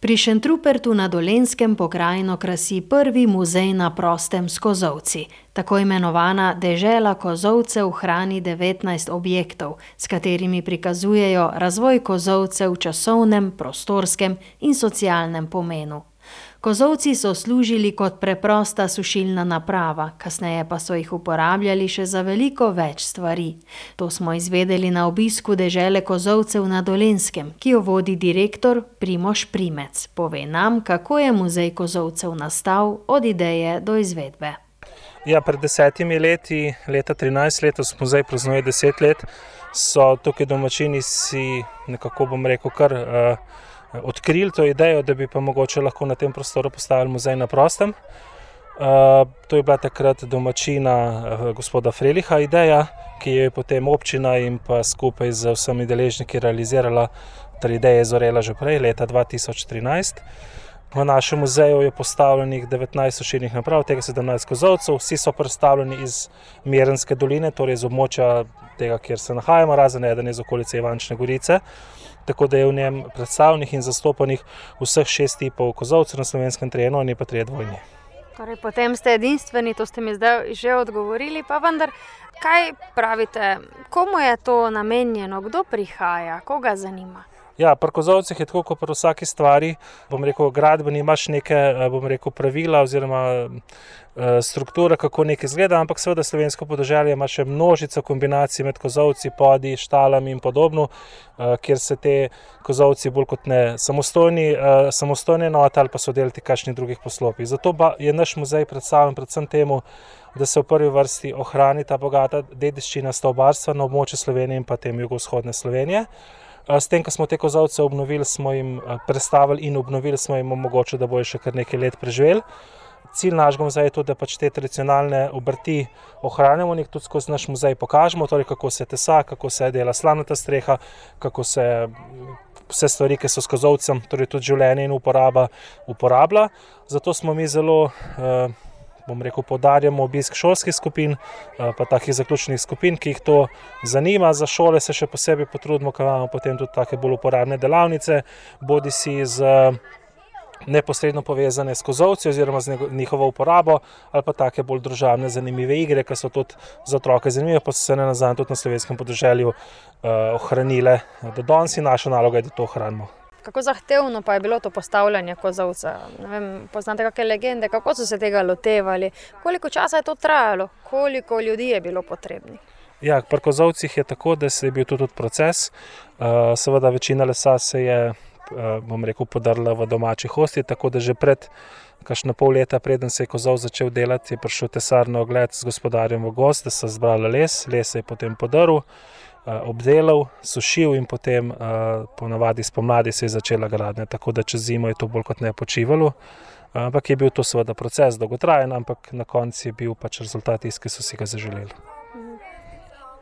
Pri Šentrupertu na Dolenskem pokrajino krasi prvi muzej na prostem s kozovci. Tako imenovana dežela kozovcev hrani 19 objektov, s katerimi prikazujejo razvoj kozovcev v časovnem, prostorskem in socialnem pomenu. Kozovci so služili kot preprosta sušilna naprava, kasneje pa so jih uporabljali še za veliko več stvari. To smo izvedeli na obisku dežele Kozovcev na Dolenjskem, ki jo vodi direktor Primož Primec. Pove nam, kako je muzej Kozovcev nastal od ideje do izvedbe. Ja, pred desetimi leti, leta 13, letos muzej praznuje deset let, so tukaj domačini si nekako, bom rekel, kar. Uh, odkrili to idejo, da bi pa mogoče lahko na tem prostoru postavili muzej na prostem. Uh, to je bila takrat domačina uh, gospoda Freliha ideja, ki je potem občina in pa skupaj z vsemi deležniki realizirala. Ta ideja je zorela že prej, leta 2013. V našem muzeju je postavljenih 19 sušilnih naprav, tega 17 kozovcev, vsi so predstavljeni iz Mirenske doline, torej iz območja tega, kjer se nahajamo, razen eden iz okolice Ivančne Gorice tako da je v njem predstavljenih in zastopanih vseh šest tipov kozovcev na slovenskem terenu, ne pa tri dvojni. Torej, potem ste edinstveni, to ste mi zdaj že odgovorili. Pa vendar, kaj pravite, komu je to namenjeno, kdo prihaja, koga zanima? Ja, pri kozovcih je tako kot pri vsaki stvari. Bom rekel, gradbeni imaš neke eh, rekel, pravila oziroma eh, strukture, kako nekaj izgleda, ampak seveda slovensko podeželje ima še množico kombinacij med kozovci, podi, štalami in podobno, eh, kjer se te kozovci bolj kot ne samostojni, samostojne enote ali pa so delati kakšnih drugih poslopij. Zato je naš muzej predstavljen predvsem temu, da se v prvi vrsti ohrani ta bogata dediščina stavbarstva na območju Slovenije in pa tem jugovzhodne Slovenije. S tem, ko smo te kozovce obnovili, smo jim predstavili in obnovili, smo jim omogočili, da bojo še kar nekaj let preživeli. Cilj našega muzeja je tudi, da pač te tradicionalne obrti ohranjamo in jih tudi skozi naš muzej pokažemo, torej kako se tesa, kako se dela slanata streha, kako se vse stvari, ki so s kozovcem, torej tudi življenje in uporaba, uporablja. Zato smo mi zelo. Uh, bom rekel, podarjamo obisk šolskih skupin, eh, pa takih zaključnih skupin, ki jih to zanima. Za šole se še posebej potrudimo, ker imamo potem tudi take bolj uporabne delavnice, bodi si z neposredno povezane s kozovci oziroma z njihovo uporabo, ali pa take bolj družabne, zanimive igre, ki so tudi za otroke zanimive, pa so se ne nazadnje tudi na slovenskem podeželju uh, ohranile do danes in naša naloga je, da to ohranimo. Kako zahtevno pa je bilo to postavljanje kozovca? Poznate kakšne legende, kako so se tega lotevali, koliko časa je to trajalo, koliko ljudi je bilo potrebnih? Ja, pri kozovcih je tako, da se je bil tudi proces. Uh, seveda, večina lesa se je, uh, bom rekel, podrla v domačih hosti, tako da že pred. Kašno pol leta, preden se je kozov začel delati, je prišel tesar na ogled z gospodarjem v gost, da so zbrali les, les je potem podaril. Eh, obdelal, sušil in potem eh, ponavadi spomladi se je začela gradnja, tako da čez zimo je to bolj kot ne počivalo. Eh, ampak je bil to seveda proces dolgotrajen, ampak na koncu je bil pač rezultat tisti, ki so si ga zaželeli.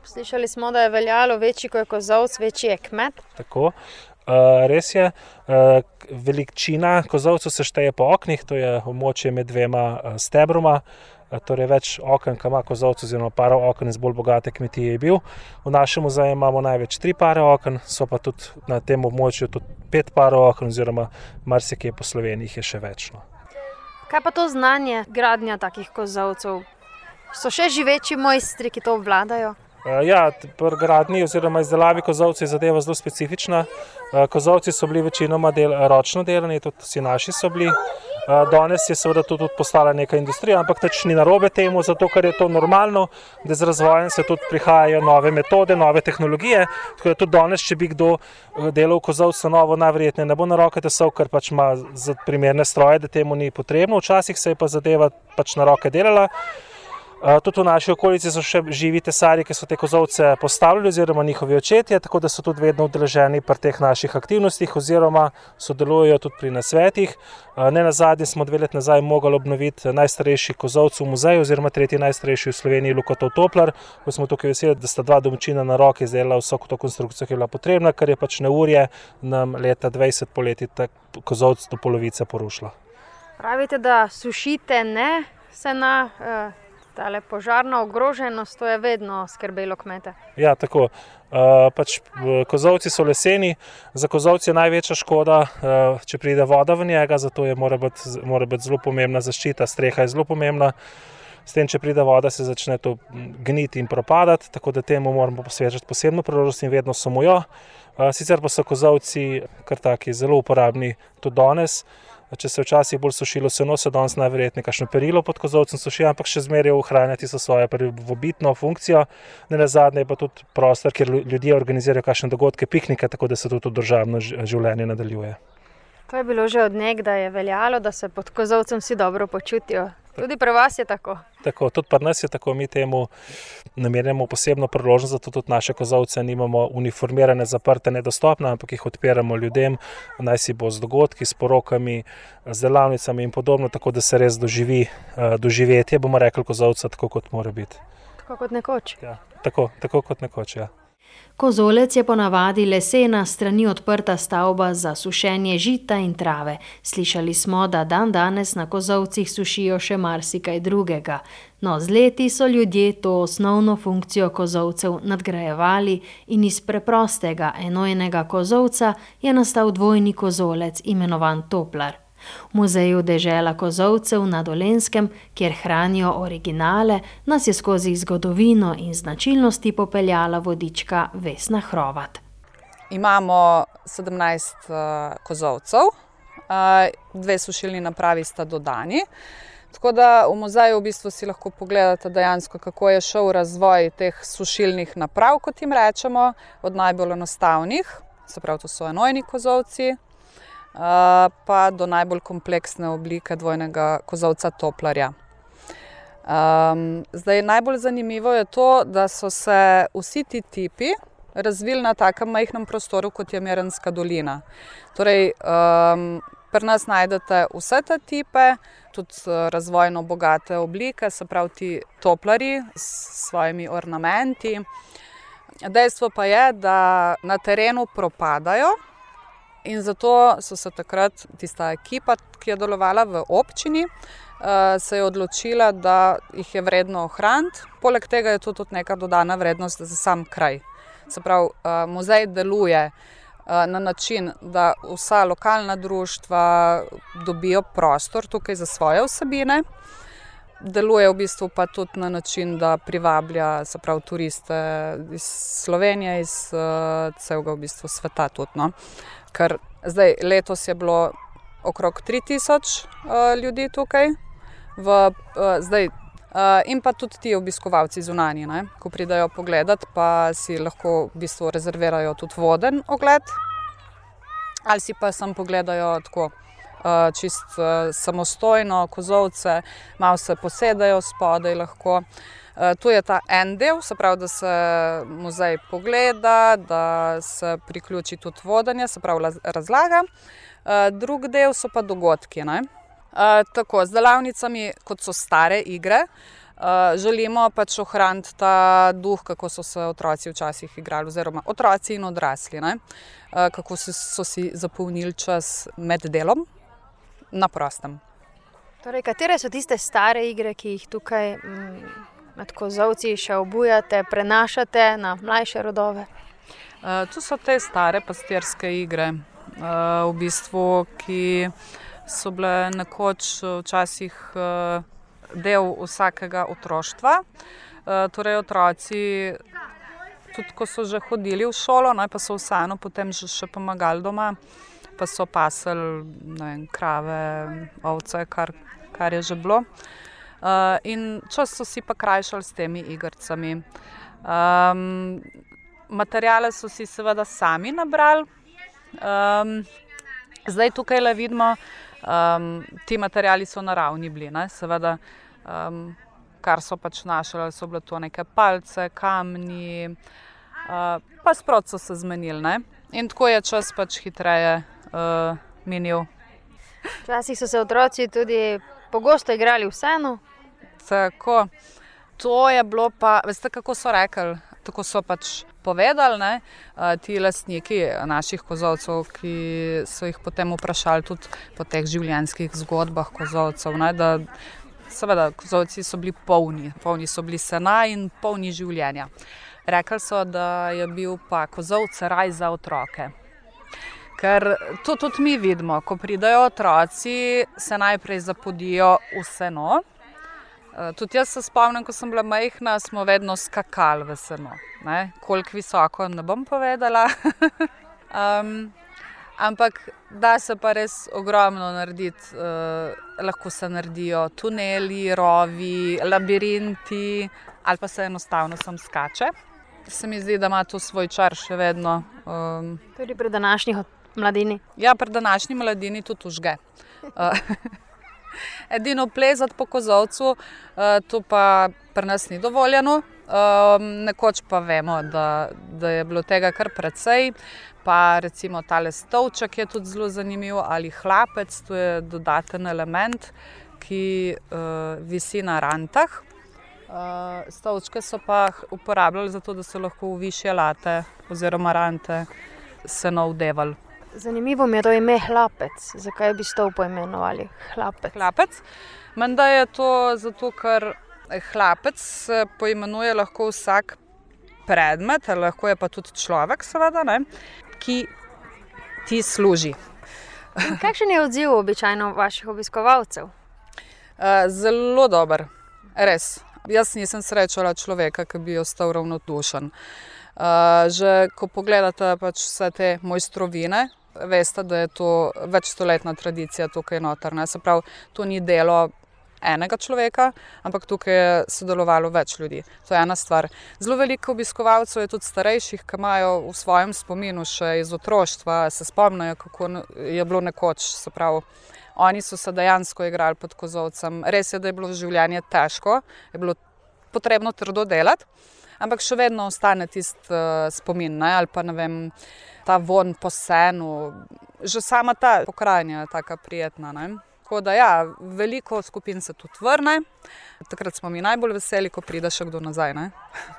Slišali smo, da je veljalo večji kot je kozovc, večji je kmet. Tako. Uh, res je, uh, veličina kozovcev se šteje po oknih, to je območje med dvema uh, stebroma. Uh, torej več okn, ki ima kozovce, oziroma par okn iz bolj bogate kmetije je bil. V našem muzeju imamo največ tri pare okn, so pa tudi na tem območju pet par okn, oziroma marsikje po Sloveniji je še več. No. Kaj pa to znanje gradnja takih kozovcev? So še živeči mojstri, ki to obvladajo? Ja, pri gradnji oziroma izdelavi kozovcev je zadeva zelo specifična. Kozovci so bili večinoma del, ročno delani, tudi vsi naši so bili. Danes je seveda to tudi postala neka industrija, ampak teč ni narobe temu, zato ker je to normalno, da z razvojem se tudi prihajajo nove metode, nove tehnologije. Tako da tudi danes, če bi kdo eh, delal kozovce novo, najverjetneje ne bo na roke tesal, ker pač ima primerne stroje, da temu ni potrebno. Včasih se je pa zadeva pač na roke delala. Tudi v naši okolici so še živi tesari, ki so te kozovce postavljali, oziroma njihovi očetje, tako da so tudi vedno udeleženi pri teh naših aktivnostih, oziroma sodelujejo tudi pri nasvetih. Ne na zadnje smo dve leti nazaj mogli obnoviti najstarejši kozovc v muzeju, oziroma tretji najstarejši v Sloveniji, Lukotov Toplar, ko smo tukaj veseli, da sta dva domačina na roki izdelala vso to konstrukcijo, ki je bila potrebna, ker je pač neurje nam leta 20 poleti ta kozovc do polovice porušila. Pravite, da sušite ne se na. Uh Ta požarna ogroženost, to je vedno skrbelo kmete. Ja, tako. Uh, pač, kozovci so leseni, za kozovce je največja škoda, uh, če pride voda v njega, zato je mora biti, biti zelo pomembna zaščita, streha je zelo pomembna. S tem, če pride voda, se začne to gniti in propadati, tako da temu moramo posvečati posebno priložnost in vedno samo jo. Sicer pa so kozovci kar taki zelo uporabni tudi danes. Če se včasih bolj sušilo se danes najverjetneje kakšno perilo pod kozovcem suši, ampak še zmeraj ohranjati so svojo prvobitno funkcijo. Ne na zadnje pa tudi prostor, kjer ljudje organizirajo kakšne dogodke, piknike, tako da se tudi državno življenje nadaljuje. To je bilo že od nekdaj veljalo, da se pod kozovcem vsi dobro počutijo. Tudi pri vas je tako. tako tudi pri nas je tako, mi temu namenjamo posebno priložnost, zato tudi naše kozovce nimamo uniformirane, zaprte, nedostopne, ampak jih odpiramo ljudem, naj si bo z dogodki, s porokami, z delavnicami in podobno, tako da se res doživi uh, doživetje, bomo rekli, kozovca, tako kot mora biti. Tako kot nekoč. Ja, tako, tako kot nekoč. Ja. Kozolec je ponavadi lesena, strani odprta stavba za sušenje žita in trave. Slišali smo, da dan danes na kozovcih sušijo še marsikaj drugega. No, z leti so ljudje to osnovno funkcijo kozovcev nadgrajevali in iz preprostega enojnega kozovca je nastal dvojni kozolec, imenovan Toplar. V muzeju Dežela Kozovcev na Dolenskem, kjer hranijo originale, nas je skozi zgodovino in značilnosti popeljala vodička Vesna Hrovat. Imamo 17 uh, kozovcev, uh, dve sušilni napravi sta dodani. Tako da v muzeju v bistvu si lahko pogledate dejansko, kako je šel razvoj teh sušilnih naprav, kot jim rečemo, od najbolj enostavnih, se pravi, to so enojni kozovci, pa do najbolj kompleksne oblike dvojnega kozovca toplarja. Um, zdaj, najbolj zanimivo je to, da so se vsi ti tipi razvili na takem majhnem prostoru, kot je Merenska dolina. Torej, um, pri nas najdete vse te tipe, tudi razvojno bogate oblike, se pravi ti toplari s svojimi ornamenti. Dejstvo pa je, da na terenu propadajo, In zato so se takrat tista ekipa, ki je delovala v občini, uh, se je odločila, da jih je vredno ohraniti. Poleg tega je to tudi neka dodana vrednost za sam kraj. Se pravi, uh, muzej deluje uh, na način, da vsa lokalna društva dobijo prostor tukaj za svoje vsebine. Deluje v bistvu pa tudi na način, da privablja pravi, turiste iz Slovenije, iz uh, celega v bistvu sveta. Tudi, no. Ker zdaj letos je bilo okrog 3000 uh, ljudi tukaj, v, uh, zdaj, uh, in pa tudi ti obiskovalci zunanji, ne, ko pridajo pogledat, pa si lahko v bistvu rezervirajo tudi voden ogled, ali si pa sem pogledajo tako. Uh, čist uh, samostojno, kozovce, malo se posedajo spodaj, lahko. Uh, Eh, tu je ta en del, se pravi, da se muzej pogleda, da se priključi tudi vodenje, se pravi, razlaga. Eh, drug del so pa dogodki. Ne? Eh, tako, z delavnicami, kot so stare igre, želimo pač ohraniti ta duh, kako so se otroci včasih igrali, oziroma otroci in odrasli, ne? kako so si zapolnili čas med delom na prostem. Torej, katere so tiste stare igre, ki jih tukaj mm, med kozovci še obujate, prenašate na mlajše rodove? Uh, tu so te stare pastirske igre, uh, v bistvu, ki so bile nekoč včasih uh, del vsakega otroštva. Torej, otroci, tudi ko so že hodili v šolo, no, pa so vseeno potem že še pomagali doma, pa so pasali krave, ovce, kar, kar je že bilo. Uh, in čas so si pa krajšali s temi igrcami. Um, materijale so si seveda sami nabrali. Um, zdaj tukaj le vidimo, um, ti materijali so naravni bili, ne? seveda, um, kar so pač našli, so bile to neke palce, kamni, uh, pa sprot so se zmenili. Ne? In tako je čas pač hitreje uh, minil. Včasih so se otroci tudi pogosto igrali vseeno, Tako, to je bilo pa, veste, kako so rekli. Tako so pač povedali ne, ti lastniki naših kozovcev, ki so jih potem vprašali tudi po teh življenjskih zgodbah kozovcev. Ne, da seveda, kozovci so bili polni, polni so bili sena in polni življenja. Rekli so, da je bil pa kozovc raj za otroke. Ker to tudi mi vidimo, ko pridajo otroci, se najprej zapodijo v seno. Eh, tudi jaz se spomnim, ko sem bila majhna, smo vedno skakali v seno. Koliko visoko, ne bom povedala. um, ampak da se pa res ogromno narediti. Uh, lahko se naredijo tuneli, rovi, labirinti, ali pa se enostavno sem skače. Se mi zdi, da ima to svoj čar še vedno. Um, Tudi pri današnjih mladini. Ja, pri današnji mladini tudi užge. Uh, edino plezati po kozovcu, uh, to pa pri nas ni dovoljeno. Um, nekoč pa vemo, da, da je bilo tega kar precej. Pa recimo ta stolček je tudi zelo zanimiv, ali hlapec, to je dodaten element, ki uh, visi na rantah. Uh, stolčke so pa uporabljali zato, da so lahko v više late oziroma rante se navdevali. Zanimivo mi je to ime hlapec. Zakaj bi to poimenovali hlapec? hlapec? Menda je to zato, ker hlapec se poimenuje lahko vsak predmet, lahko je pa tudi človek, seveda, ne, ki ti služi. Kakšen je odziv običajno vaših obiskovalcev? Zelo dober, res. Jaz nisem srečala človeka, ki bi ostal ravnodušen. Že ko pogledate pač vse te mojstrovine, veste, da je to večstoletna tradicija tukaj noter. Ne? Se pravi, to ni delo enega človeka, ampak tukaj je sodelovalo več ljudi. To je ena stvar. Zelo veliko obiskovalcev je tudi starejših, ki imajo v svojem spominu še iz otroštva, se spomnijo, kako je bilo nekoč. Se pravi, oni so se dejansko igrali pod kozovcem. Res je, da je bilo življenje težko, je bilo potrebno trdo delati, ampak še vedno ostane tisti uh, spomin. Ne? Ali pa ne vem ta von po senu, že sama ta pokrajina je tako prijetna. Ne? Tako da, ja, veliko skupin se tudi vrne, takrat smo mi najbolj veseli, ko pride še kdo nazaj. Ne?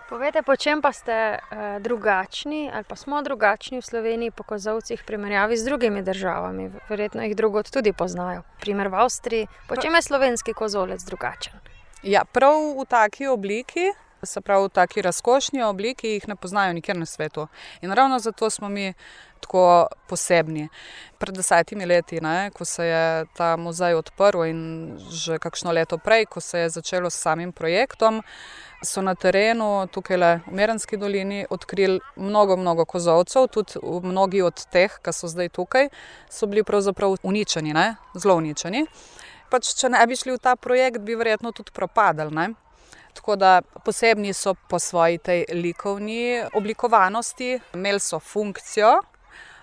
Povejte, po čem pa ste uh, drugačni, ali pa smo drugačni v Sloveniji, po kozovcih, v primerjavi z drugimi državami? Verjetno jih drugot tudi poznajo. Primer v Avstriji, po čem je slovenski kozolec drugačen? Ja, prav v taki obliki, se pravi v taki razkošni obliki, jih ne poznajo nikjer na svetu. In ravno zato smo mi tako posebni. Pred desetimi leti, ne, ko se je ta muzej odprl in že kakšno leto prej, ko se je začelo s samim projektom. So na terenu, tukaj le v Merenski dolini, odkrili mnogo, mnogo kozovcev, tudi mnogi od teh, ki so zdaj tukaj, so bili pravzaprav uničeni, ne? zelo uničeni. Pač, če ne bi šli v ta projekt, bi verjetno tudi propadali. Tako da posebni so po svoji tej likovni oblikovanosti, imeli so funkcijo,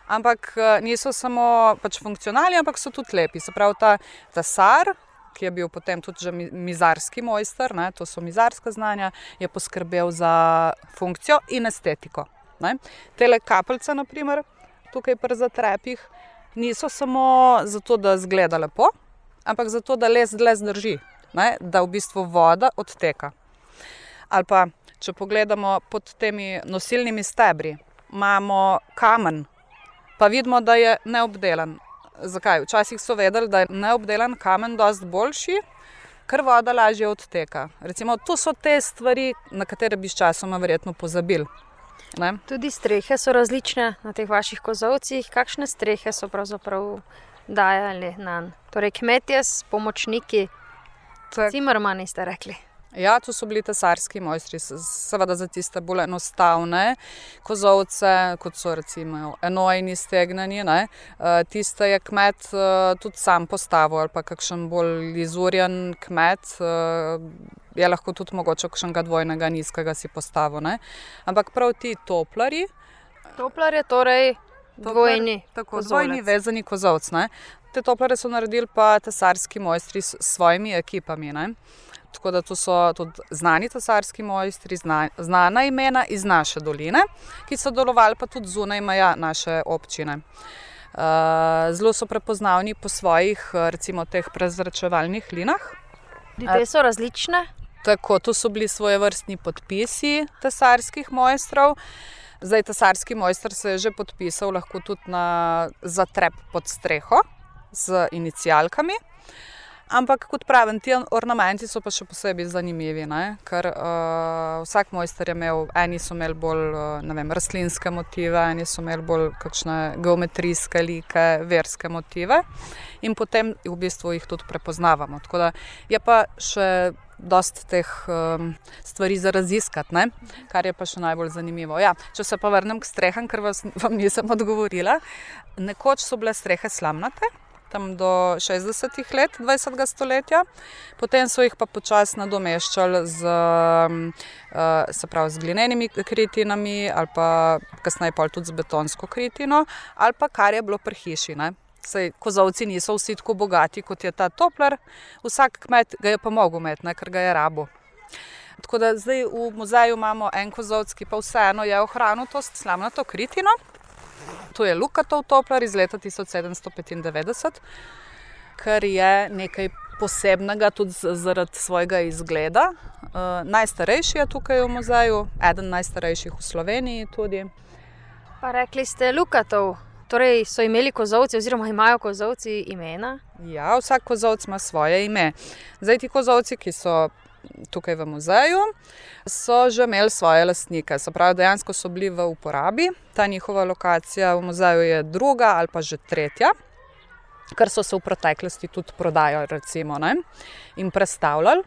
ampak eh, niso samo pač funkcionalni, ampak so tudi lepi. Se pravi, ta tasar, ki je bil potem tudi že mizarski mojster, ne, to so mizarska znanja, je poskrbel za funkcijo in estetiko. Ne. Tele kapljice, naprimer, tukaj pri zatrepih, niso samo zato, da zgleda lepo, ampak zato, da les dlje zdrži. Ne, da v bistvu voda odteka ali pa če pogledamo pod temi nosilnimi stebri, imamo kamen, pa vidimo, da je neobdelan. Zakaj? Včasih so vedeli, da je neobdelan kamen precej boljši, ker voda lažje odteka. Recimo, to so te stvari, na katere bi sčasoma verjetno pozabili. Ne? Tudi strehe so različne na teh vaših kozovcih. Kakšne strehe so pravzaprav dajali na njih? Torej, kmetje s pomočniki, cimermani ste rekli. Ja, to so bili tesarski mojstri, seveda za tiste bolj enostavne kozovce, kot so recimo enojni stegnani. Ne. Eh, tiste je kmet eh, tudi sam postavil, ali pa kakšen bolj izurjen kmet. Eh, je lahko tudi mogoče kakšnega dvojnega, nizkega si postavil. Ne. Ampak prav ti toplari. Toplar je torej dvojni. Tako, dvojni vezani kozovc. Ne. Te toplare so naredili pa tesarski mojstri s svojimi ekipami. Ne. Tako da to so tudi znani cesarski mojstri, zna, znana imena iz naše doline, ki so delovali pa tudi zunaj meja naše občine. Uh, zelo so prepoznavni po svojih, recimo, teh prezračevalnih linah. Te so različne. Tako, to so bili svoje vrstni podpisi cesarskih mojstrov. Zdaj, cesarski mojster se je že podpisal, lahko tudi na zatrep pod streho z inicijalkami. Ampak kot pravim, ti ornamenti so pa še posebej zanimivi, ne? ker uh, vsak mojster je imel, eni so imeli bolj uh, vem, rastlinske motive, eni so imeli bolj kakšne geometrijske like, verske motive in potem v bistvu jih tudi prepoznavamo. Tako da je pa še dost teh um, stvari za raziskati, ne? kar je pa še najbolj zanimivo. Ja, če se pa vrnem k streham, ker vas, vam nisem odgovorila. Nekoč so bile strehe slamnate tam do 60-ih let 20. stoletja, potem so jih pa počasi nadomeščali z, uh, pravi, z glinenimi kritinami, ali pa kasneje pa tudi z betonsko kritino, ali pa kar je bilo pri hiši. Ne? Sej, kozovci niso vsi tako bogati kot je ta toplar, vsak kmet ga je pa mogel imeti, ker ga je rabo. Tako da zdaj v muzeju imamo en kozovc, ki pa vseeno je ohranil to slamnato kritino. To je Lukatov toplar iz leta 1795, kar je nekaj posebnega tudi zaradi svojega izgleda. Uh, najstarejši je tukaj v muzeju, eden najstarejših v Sloveniji tudi. Pa rekli ste Lukatov. Torej, so imeli kozovci, oziroma imajo kozovci imena? Ja, vsak kozovc ima svoje ime. Zdaj, ti kozovci, ki so tukaj v muzeju, so že imeli svoje lastnike. Se pravi, dejansko so bili v uporabi. Ta njihova lokacija v muzeju je druga ali pa že tretja, kar so se v preteklosti tudi prodajali recimo, ne, in predstavljali.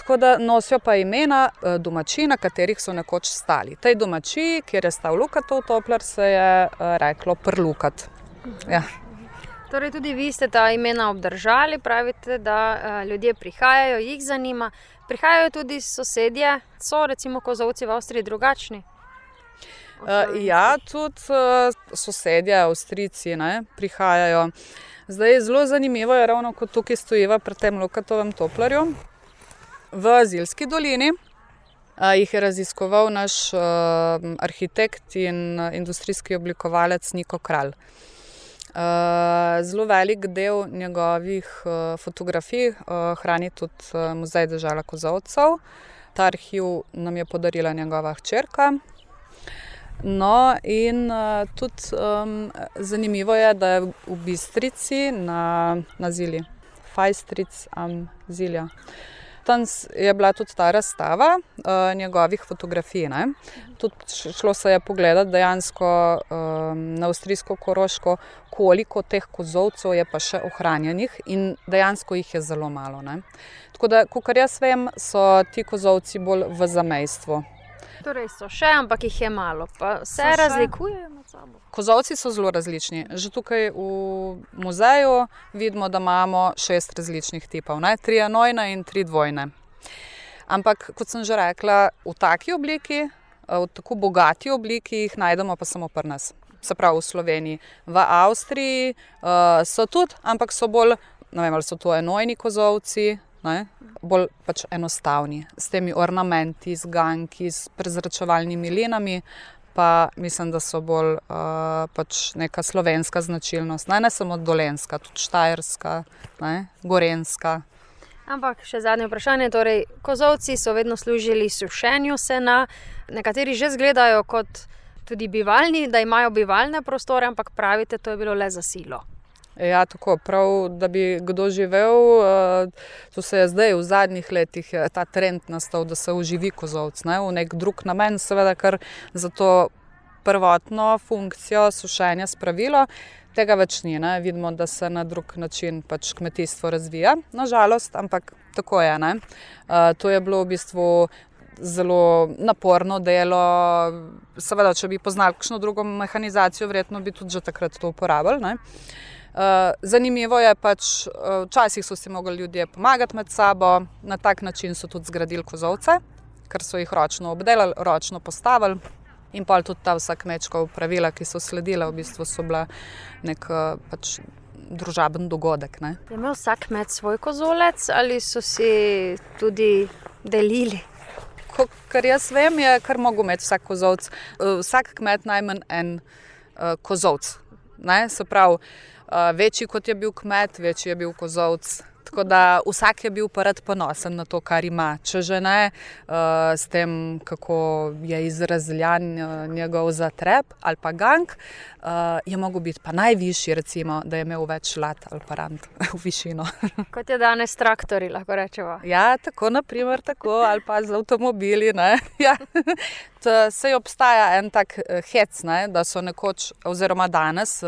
Tako da nosijo pa imena eh, domačij, na katerih so nekoč stali. Tej domačiji, kjer je stal Lukatov toplar, se je eh, reklo Prlukat. Ja. Torej, tudi vi ste ta imena obdržali, pravite, da uh, ljudje prihajajo, jih zanima. Prihajajo tudi sosedje, so recimo kozovci v Avstriji drugačni. Uh, ja, tudi uh, sosedje, Avstrijci, ne, prihajajo. Zdaj je zelo zanimivo, je ravno kot tukaj stojiva pred tem Lukatovem toplarju v Azilski dolini. Jih je raziskoval naš arhitekt in industrijski oblikovalec Niko Kralj. Zelo velik del njegovih fotografij hrani tudi muzej države Kozovcev. Ta arhiv nam je podarila njegova hčerka. No, in uh, tudi um, zanimivo je, da je v Bistrici na, na Zili, Fajstric am Zilja. Uh, tam je bila tudi ta razstava uh, njegovih fotografij. Tudi šlo se je pogledati dejansko um, na avstrijsko koroško, koliko teh kozovcev je pa še ohranjenih in dejansko jih je zelo malo. Ne? Tako da, kar jaz vem, so ti kozovci bolj v zamejstvu. Torej so še, ampak jih je malo, pa se razlikujejo med sabo. Kozovci so zelo različni. Že tukaj v muzeju vidimo, da imamo šest različnih tipov, ne? tri enojne in tri dvojne. Ampak, kot sem že rekla, v taki obliki, v tako bogati obliki, jih najdemo pa samo pri nas. Se pravi v Sloveniji. V Avstriji uh, so tudi, ampak so bolj, ne vem, ali so to enojni kozovci, ne? bolj pač enostavni, s temi ornamenti, z ganki, s prezračevalnimi linami. Pa mislim, da so bolj uh, pač neka slovenska značilnost, ne, ne samo dolenska, tudi štajerska, ne, gorenska. Ampak še zadnje vprašanje. Torej, kozovci so vedno služili sušenju sena, nekateri že izgledajo kot tudi bivalni, da imajo bivalne prostore, ampak pravite, to je bilo le za silo. Ja, tako prav, da bi kdo živel. Eh, to se je zdaj v zadnjih letih ta trend nastal, da se uživi kozovc ne, v nek drug namen, seveda, ker za to prvotno funkcijo sušenja spravilo. Tega več ni, ne. vidimo, da se na drug način pač kmetijstvo razvija, nažalost, ampak tako je. Ne. Uh, to je bilo v bistvu zelo naporno delo. Seveda, če bi poznali kakšno drugo mehanizacijo, verjetno bi tudi že takrat to uporabljali. Eh, zanimivo je pač, uh, včasih so si mogli ljudje pomagati med sabo, na tak način so tudi zgradili kozovce, ker so jih ročno obdelali, ročno postavili. In pa tudi ta vsa kmečka pravila, ki so sledila, v bistvu so bila nek uh, pač družaben dogodek. Ne. Je imel vsak kmet svoj kozolec ali so si tudi delili? Kar jaz vem, je kar mogo imeti vsak kozovc. Vsak kmet najmanj en uh, kozovc. Ne, se pravi, večji kot je bil kmet, večji je bil kozovc. Tako da vsak je bil prad ponosen na to, kar ima. Če že ne uh, s tem, kako je izrazljan njegov zatreb ali pa gang, uh, je mogel biti pa najvišji, recimo, da je imel več lat ali pa rand v višino. Kot je danes traktori, lahko rečemo. Ja, tako naprimer, tako ali pa z avtomobili. Ja. Se obstaja en tak hec, ne, da so nekoč, oziroma danes,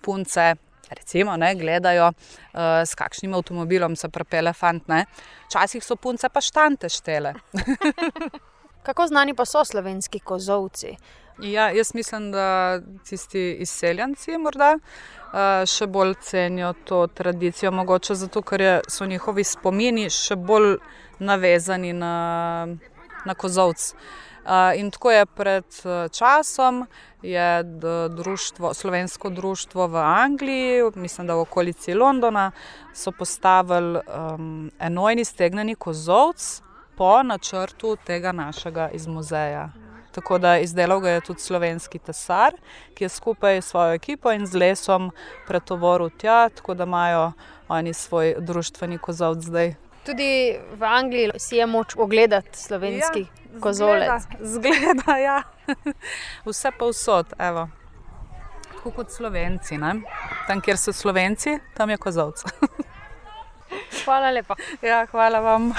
punce recimo, ne, gledajo, uh, s kakšnim avtomobilom se prepele fant. Včasih so punce pa štante štele. Kako znani pa so slovenski kozovci? Ja, jaz mislim, da tisti izseljenci morda uh, še bolj cenijo to tradicijo, mogoče zato, ker so njihovi spomini še bolj navezani na, na kozovce. In tako je pred časom, je društvo, slovensko društvo v Angliji, mislim, da v okolici Londona, so postavili um, enojni stegneni kozovc po načrtu tega našega iz muzeja. Tako da izdelal ga je tudi slovenski tesar, ki je skupaj s svojo ekipo in z lesom pretovoril tja, tako da imajo oni svoj društveni kozovc zdaj. Tudi v Angliji si je moč ogledati slovenski ja kozolec. Zgleda, ja. Vse pa evo. Tako kot slovenci. Ne? Tam, kjer so slovenci, tam je kozolc. Hvala lepa. Ja, hvala vam.